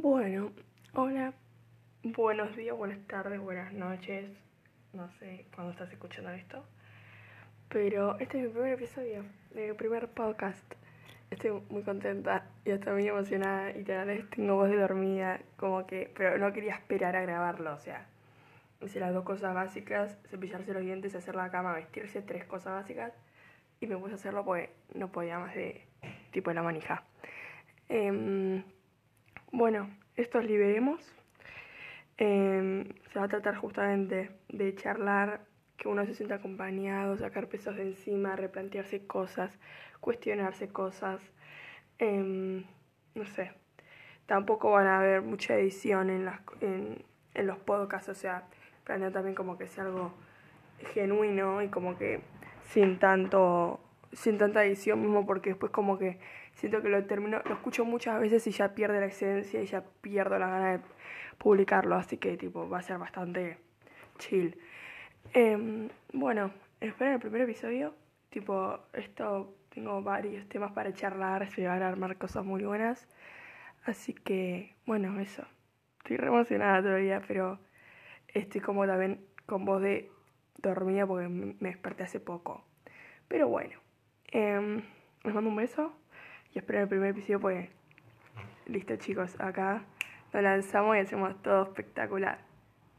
Bueno, hola, buenos días, buenas tardes, buenas noches. No sé cuándo estás escuchando esto. Pero este es mi primer episodio, mi primer podcast. Estoy muy contenta y estoy muy emocionada y tal vez tengo voz de dormida, como que, pero no quería esperar a grabarlo, o sea, hice las dos cosas básicas, cepillarse los dientes, hacer la cama, vestirse, tres cosas básicas, y me puse a hacerlo porque no podía más de tipo de la manija. Em, bueno, estos liberemos. Em, se va a tratar justamente de charlar, que uno se sienta acompañado, sacar pesos de encima, replantearse cosas, cuestionarse cosas. Em, no sé. Tampoco van a haber mucha edición en, las, en, en los podcasts, o sea, planeo también como que sea algo genuino y como que sin tanto sin tanta edición mismo porque después como que siento que lo termino, lo escucho muchas veces y ya pierde la esencia y ya pierdo la gana de publicarlo, así que tipo va a ser bastante chill. Eh, bueno, esperen el primer episodio, tipo esto tengo varios temas para charlar, se van a armar cosas muy buenas, así que bueno, eso. Estoy re emocionada todavía, pero estoy como también con voz de dormida porque me desperté hace poco. Pero bueno. Eh, les mando un beso y espero el primer episodio pues listo chicos, acá lo lanzamos y hacemos todo espectacular.